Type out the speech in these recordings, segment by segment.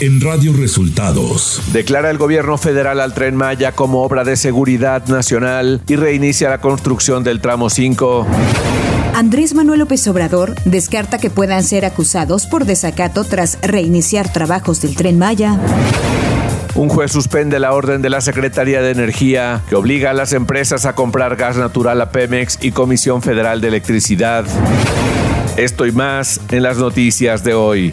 en Radio Resultados. Declara el gobierno federal al tren Maya como obra de seguridad nacional y reinicia la construcción del tramo 5. Andrés Manuel López Obrador descarta que puedan ser acusados por desacato tras reiniciar trabajos del tren Maya. Un juez suspende la orden de la Secretaría de Energía que obliga a las empresas a comprar gas natural a Pemex y Comisión Federal de Electricidad. Esto y más en las noticias de hoy.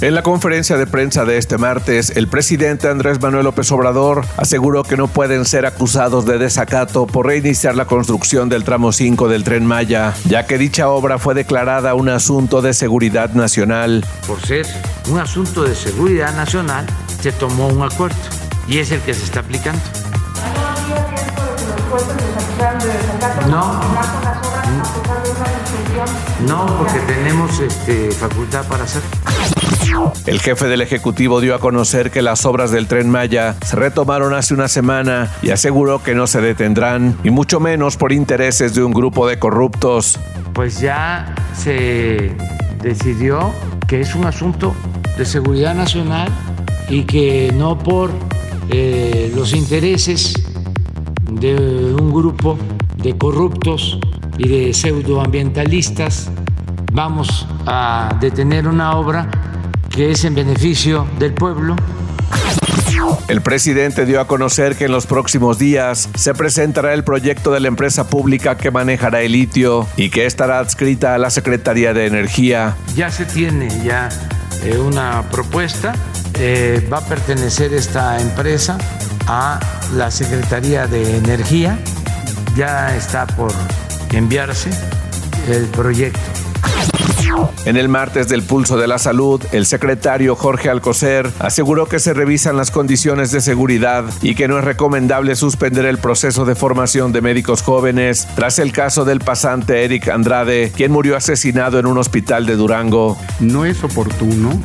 En la conferencia de prensa de este martes, el presidente Andrés Manuel López Obrador aseguró que no pueden ser acusados de desacato por reiniciar la construcción del tramo 5 del tren Maya, ya que dicha obra fue declarada un asunto de seguridad nacional. Por ser un asunto de seguridad nacional, se tomó un acuerdo y es el que se está aplicando. No, no, porque tenemos este, facultad para hacer. El jefe del Ejecutivo dio a conocer que las obras del tren Maya se retomaron hace una semana y aseguró que no se detendrán, y mucho menos por intereses de un grupo de corruptos. Pues ya se decidió que es un asunto de seguridad nacional y que no por eh, los intereses de un grupo de corruptos y de pseudoambientalistas vamos a detener una obra que es en beneficio del pueblo. El presidente dio a conocer que en los próximos días se presentará el proyecto de la empresa pública que manejará el litio y que estará adscrita a la Secretaría de Energía. Ya se tiene ya eh, una propuesta, eh, va a pertenecer esta empresa a la Secretaría de Energía, ya está por enviarse el proyecto. En el martes del Pulso de la Salud, el secretario Jorge Alcocer aseguró que se revisan las condiciones de seguridad y que no es recomendable suspender el proceso de formación de médicos jóvenes tras el caso del pasante Eric Andrade, quien murió asesinado en un hospital de Durango. No es oportuno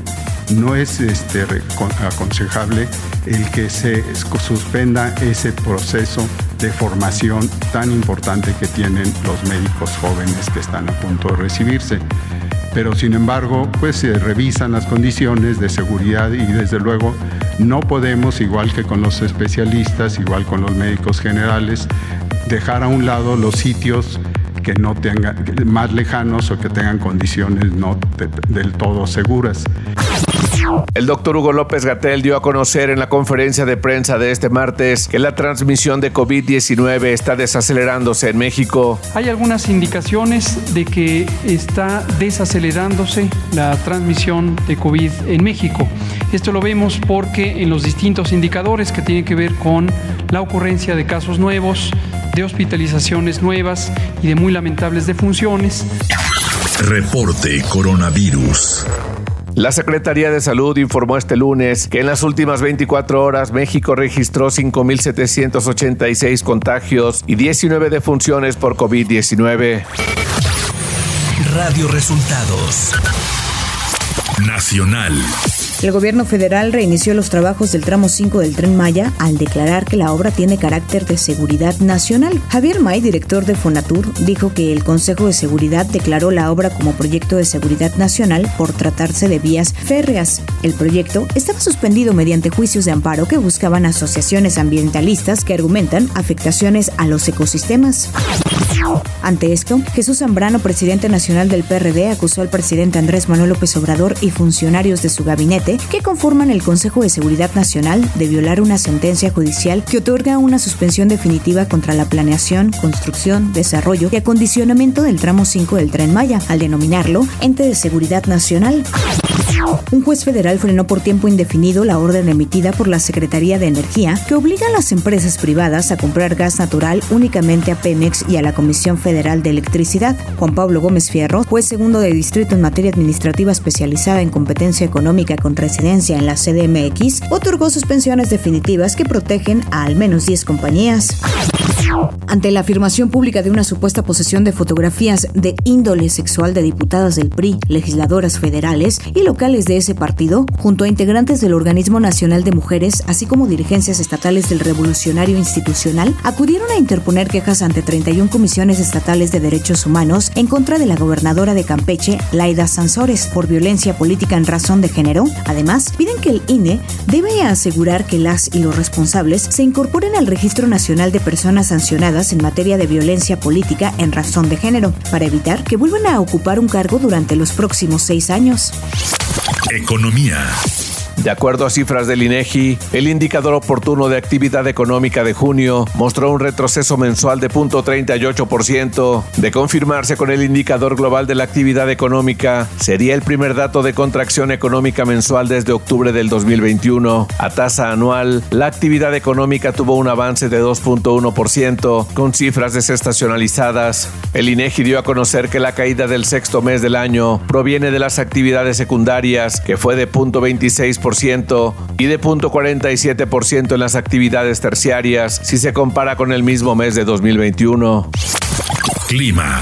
no es este, aconsejable el que se suspenda ese proceso de formación tan importante que tienen los médicos jóvenes que están a punto de recibirse pero sin embargo, pues se revisan las condiciones de seguridad y desde luego no podemos, igual que con los especialistas, igual con los médicos generales, dejar a un lado los sitios que no tengan más lejanos o que tengan condiciones no del todo seguras. El doctor Hugo López Gatel dio a conocer en la conferencia de prensa de este martes que la transmisión de COVID-19 está desacelerándose en México. Hay algunas indicaciones de que está desacelerándose la transmisión de COVID en México. Esto lo vemos porque en los distintos indicadores que tienen que ver con la ocurrencia de casos nuevos, de hospitalizaciones nuevas y de muy lamentables defunciones. Reporte Coronavirus. La Secretaría de Salud informó este lunes que en las últimas 24 horas México registró 5.786 contagios y 19 defunciones por COVID-19. Radio Resultados. Nacional. El gobierno federal reinició los trabajos del tramo 5 del tren Maya al declarar que la obra tiene carácter de seguridad nacional. Javier May, director de Fonatur, dijo que el Consejo de Seguridad declaró la obra como proyecto de seguridad nacional por tratarse de vías férreas. El proyecto estaba suspendido mediante juicios de amparo que buscaban asociaciones ambientalistas que argumentan afectaciones a los ecosistemas. Ante esto, Jesús Zambrano, presidente nacional del PRD, acusó al presidente Andrés Manuel López Obrador y funcionarios de su gabinete que conforman el Consejo de Seguridad Nacional de violar una sentencia judicial que otorga una suspensión definitiva contra la planeación, construcción, desarrollo y acondicionamiento del tramo 5 del tren Maya, al denominarlo ente de seguridad nacional. Un juez federal frenó por tiempo indefinido la orden emitida por la Secretaría de Energía que obliga a las empresas privadas a comprar gas natural únicamente a Pemex y a la Comisión Federal de Electricidad. Juan Pablo Gómez Fierro, juez segundo de distrito en materia administrativa especializada en competencia económica contra presidencia en la CDMX otorgó suspensiones definitivas que protegen a al menos 10 compañías. Ante la afirmación pública de una supuesta posesión de fotografías de índole sexual de diputadas del PRI, legisladoras federales y locales de ese partido, junto a integrantes del Organismo Nacional de Mujeres, así como dirigencias estatales del Revolucionario Institucional, acudieron a interponer quejas ante 31 comisiones estatales de derechos humanos en contra de la gobernadora de Campeche, Laida Sansores, por violencia política en razón de género. Además, piden que el INE debe asegurar que las y los responsables se incorporen al Registro Nacional de Personas Sancionadas en materia de violencia política en razón de género, para evitar que vuelvan a ocupar un cargo durante los próximos seis años. Economía. De acuerdo a cifras del INEGI, el indicador oportuno de actividad económica de junio mostró un retroceso mensual de 0.38%. De confirmarse con el indicador global de la actividad económica, sería el primer dato de contracción económica mensual desde octubre del 2021. A tasa anual, la actividad económica tuvo un avance de 2.1%, con cifras desestacionalizadas. El INEGI dio a conocer que la caída del sexto mes del año proviene de las actividades secundarias, que fue de 0.26% y de 0.47% en las actividades terciarias si se compara con el mismo mes de 2021. Clima.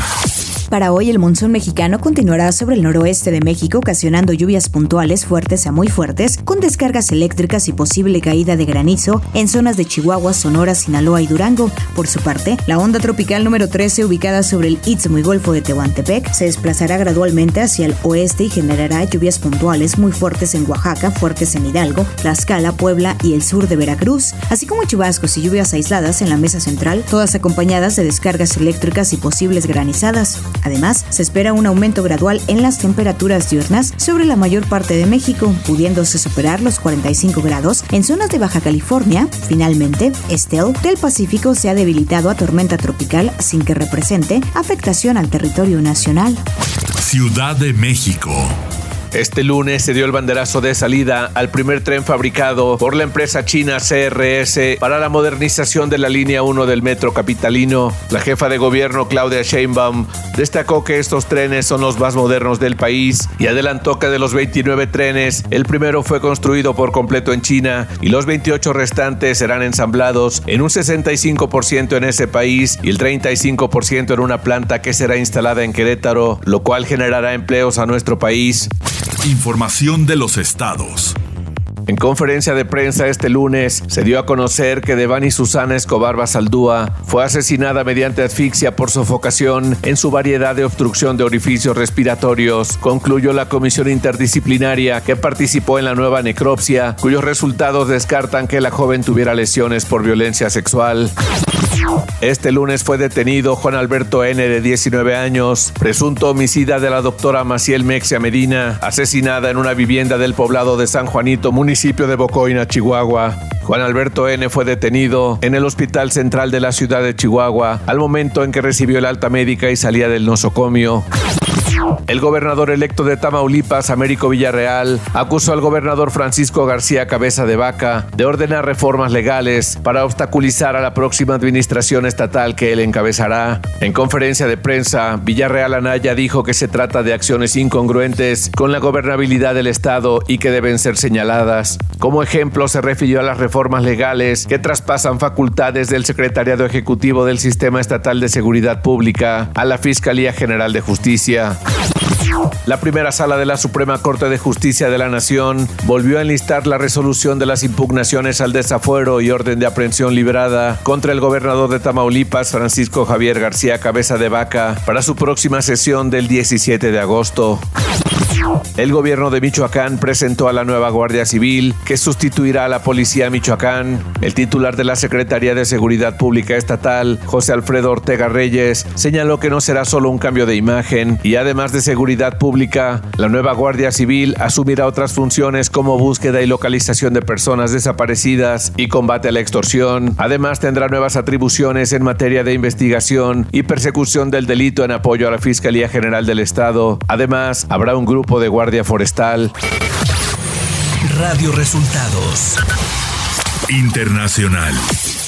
Para hoy el monzón mexicano continuará sobre el noroeste de México ocasionando lluvias puntuales fuertes a muy fuertes con descargas eléctricas y posible caída de granizo en zonas de Chihuahua, Sonora, Sinaloa y Durango. Por su parte, la onda tropical número 13 ubicada sobre el Istmo y Golfo de Tehuantepec se desplazará gradualmente hacia el oeste y generará lluvias puntuales muy fuertes en Oaxaca, fuertes en Hidalgo, Tlaxcala, Puebla y el sur de Veracruz, así como chubascos y lluvias aisladas en la mesa central, todas acompañadas de descargas eléctricas y posibles granizadas. Además, se espera un aumento gradual en las temperaturas diurnas sobre la mayor parte de México, pudiéndose superar los 45 grados en zonas de Baja California. Finalmente, Estel del Pacífico se ha debilitado a tormenta tropical sin que represente afectación al territorio nacional. Ciudad de México. Este lunes se dio el banderazo de salida al primer tren fabricado por la empresa china CRS para la modernización de la línea 1 del metro capitalino. La jefa de gobierno Claudia Sheinbaum destacó que estos trenes son los más modernos del país y adelantó que de los 29 trenes, el primero fue construido por completo en China y los 28 restantes serán ensamblados en un 65% en ese país y el 35% en una planta que será instalada en Querétaro, lo cual generará empleos a nuestro país. Información de los estados. En conferencia de prensa este lunes se dio a conocer que Devani Susana Escobar Basaldúa fue asesinada mediante asfixia por sofocación en su variedad de obstrucción de orificios respiratorios, concluyó la comisión interdisciplinaria que participó en la nueva necropsia, cuyos resultados descartan que la joven tuviera lesiones por violencia sexual. Este lunes fue detenido Juan Alberto N. de 19 años, presunto homicida de la doctora Maciel Mexia Medina, asesinada en una vivienda del poblado de San Juanito, municipio de Bocoina, Chihuahua. Juan Alberto N. fue detenido en el Hospital Central de la ciudad de Chihuahua al momento en que recibió el alta médica y salía del nosocomio. El gobernador electo de Tamaulipas, Américo Villarreal, acusó al gobernador Francisco García Cabeza de Vaca de ordenar reformas legales para obstaculizar a la próxima administración estatal que él encabezará. En conferencia de prensa, Villarreal Anaya dijo que se trata de acciones incongruentes con la gobernabilidad del Estado y que deben ser señaladas. Como ejemplo, se refirió a las reformas legales que traspasan facultades del Secretariado Ejecutivo del Sistema Estatal de Seguridad Pública a la Fiscalía General de Justicia. Dance. La primera sala de la Suprema Corte de Justicia de la Nación volvió a enlistar la resolución de las impugnaciones al desafuero y orden de aprehensión librada contra el gobernador de Tamaulipas, Francisco Javier García Cabeza de Vaca, para su próxima sesión del 17 de agosto. El gobierno de Michoacán presentó a la nueva Guardia Civil que sustituirá a la Policía Michoacán. El titular de la Secretaría de Seguridad Pública Estatal, José Alfredo Ortega Reyes, señaló que no será solo un cambio de imagen y además de seguridad pública, la nueva Guardia Civil asumirá otras funciones como búsqueda y localización de personas desaparecidas y combate a la extorsión. Además tendrá nuevas atribuciones en materia de investigación y persecución del delito en apoyo a la Fiscalía General del Estado. Además, habrá un grupo de Guardia Forestal. Radio Resultados. Internacional.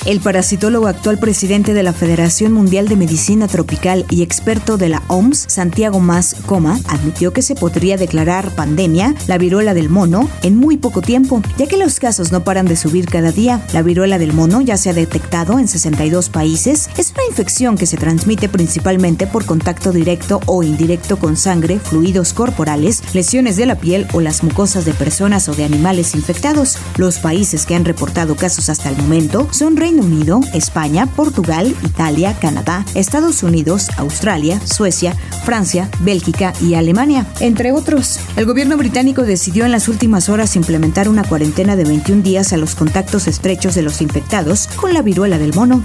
El parasitólogo actual presidente de la Federación Mundial de Medicina Tropical y experto de la OMS, Santiago Mas Coma, admitió que se podría declarar pandemia la viruela del mono en muy poco tiempo, ya que los casos no paran de subir cada día. La viruela del mono ya se ha detectado en 62 países. Es una infección que se transmite principalmente por contacto directo o indirecto con sangre, fluidos corporales, lesiones de la piel o las mucosas de personas o de animales infectados. Los países que han reportado casos hasta el momento son Reino Unido, España, Portugal, Italia, Canadá, Estados Unidos, Australia, Suecia, Francia, Bélgica y Alemania, entre otros. El gobierno británico decidió en las últimas horas implementar una cuarentena de 21 días a los contactos estrechos de los infectados con la viruela del mono.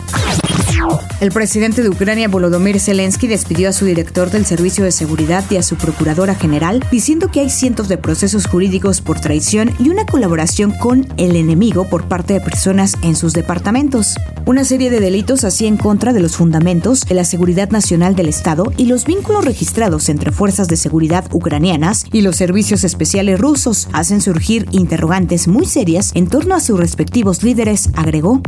El presidente de Ucrania, Volodymyr Zelensky, despidió a su director del Servicio de Seguridad y a su procuradora general, diciendo que hay cientos de procesos jurídicos por traición y una colaboración con el enemigo por parte de personas en sus departamentos. Una serie de delitos así en contra de los fundamentos de la seguridad nacional del Estado y los vínculos registrados entre fuerzas de seguridad ucranianas y los servicios especiales rusos hacen surgir interrogantes muy serias en torno a sus respectivos líderes, agregó.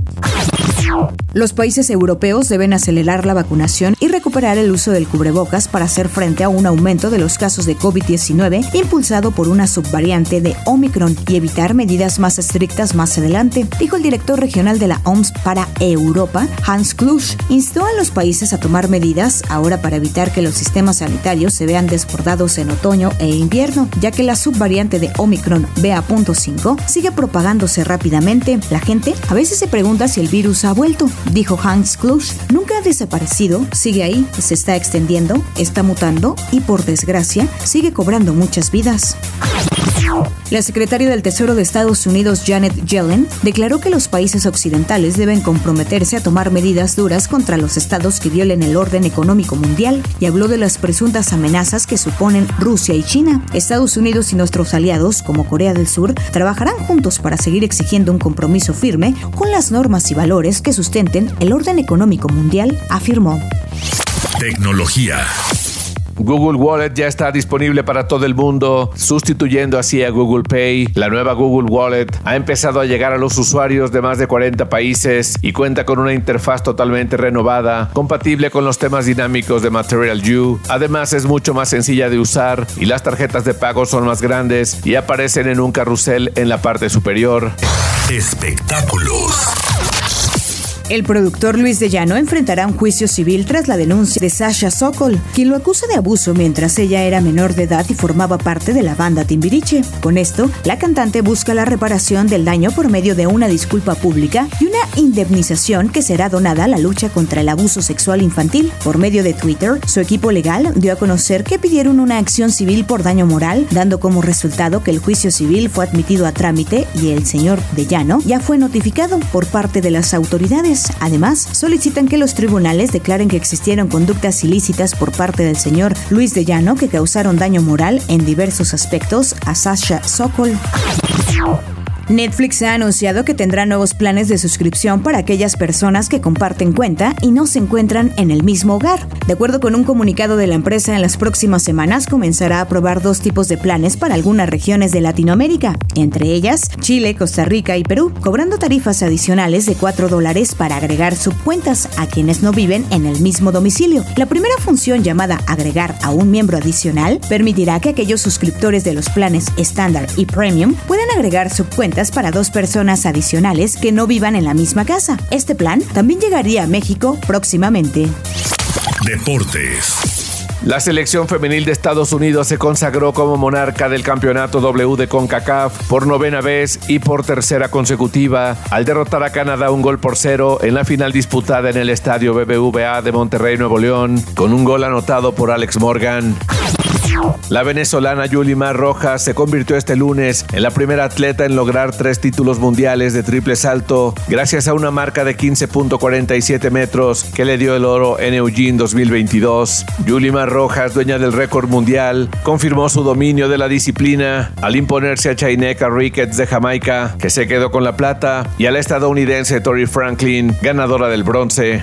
Los países europeos deben acelerar la vacunación y recuperar el uso del cubrebocas para hacer frente a un aumento de los casos de COVID-19 impulsado por una subvariante de Omicron y evitar medidas más estrictas más adelante, dijo el director regional de la OMS para Europa, Hans Klusch. Instó a los países a tomar medidas ahora para evitar que los sistemas sanitarios se vean desbordados en otoño e invierno, ya que la subvariante de Omicron BA.5 sigue propagándose rápidamente. La gente a veces se pregunta si el virus ha vuelto, dijo Hans Klusch. Nunca ha desaparecido, sigue ahí, se está extendiendo, está mutando y por desgracia sigue cobrando muchas vidas. La secretaria del Tesoro de Estados Unidos, Janet Yellen, declaró que los países occidentales deben comprometerse a tomar medidas duras contra los estados que violen el orden económico mundial y habló de las presuntas amenazas que suponen Rusia y China. Estados Unidos y nuestros aliados, como Corea del Sur, trabajarán juntos para seguir exigiendo un compromiso firme con las normas y valores que sustenten el orden económico mundial, afirmó. Tecnología. Google Wallet ya está disponible para todo el mundo, sustituyendo así a Google Pay. La nueva Google Wallet ha empezado a llegar a los usuarios de más de 40 países y cuenta con una interfaz totalmente renovada, compatible con los temas dinámicos de Material You. Además es mucho más sencilla de usar y las tarjetas de pago son más grandes y aparecen en un carrusel en la parte superior. Espectáculos. El productor Luis de Llano enfrentará un juicio civil tras la denuncia de Sasha Sokol, quien lo acusa de abuso mientras ella era menor de edad y formaba parte de la banda Timbiriche. Con esto, la cantante busca la reparación del daño por medio de una disculpa pública y una indemnización que será donada a la lucha contra el abuso sexual infantil. Por medio de Twitter, su equipo legal dio a conocer que pidieron una acción civil por daño moral, dando como resultado que el juicio civil fue admitido a trámite y el señor de Llano ya fue notificado por parte de las autoridades. Además, solicitan que los tribunales declaren que existieron conductas ilícitas por parte del señor Luis de Llano que causaron daño moral en diversos aspectos a Sasha Sokol. Netflix ha anunciado que tendrá nuevos planes de suscripción para aquellas personas que comparten cuenta y no se encuentran en el mismo hogar. De acuerdo con un comunicado de la empresa, en las próximas semanas comenzará a probar dos tipos de planes para algunas regiones de Latinoamérica, entre ellas Chile, Costa Rica y Perú, cobrando tarifas adicionales de 4 dólares para agregar subcuentas a quienes no viven en el mismo domicilio. La primera función llamada agregar a un miembro adicional permitirá que aquellos suscriptores de los planes estándar y premium puedan agregar subcuentas para dos personas adicionales que no vivan en la misma casa. Este plan también llegaría a México próximamente. Deportes. La selección femenil de Estados Unidos se consagró como monarca del campeonato W de CONCACAF por novena vez y por tercera consecutiva al derrotar a Canadá un gol por cero en la final disputada en el estadio BBVA de Monterrey, Nuevo León, con un gol anotado por Alex Morgan. La venezolana Yulimar Rojas se convirtió este lunes en la primera atleta en lograr tres títulos mundiales de triple salto gracias a una marca de 15.47 metros que le dio el oro en Eugene 2022. Yulimar Rojas, dueña del récord mundial, confirmó su dominio de la disciplina al imponerse a Chaineka Ricketts de Jamaica, que se quedó con la plata, y a la estadounidense Tori Franklin, ganadora del bronce.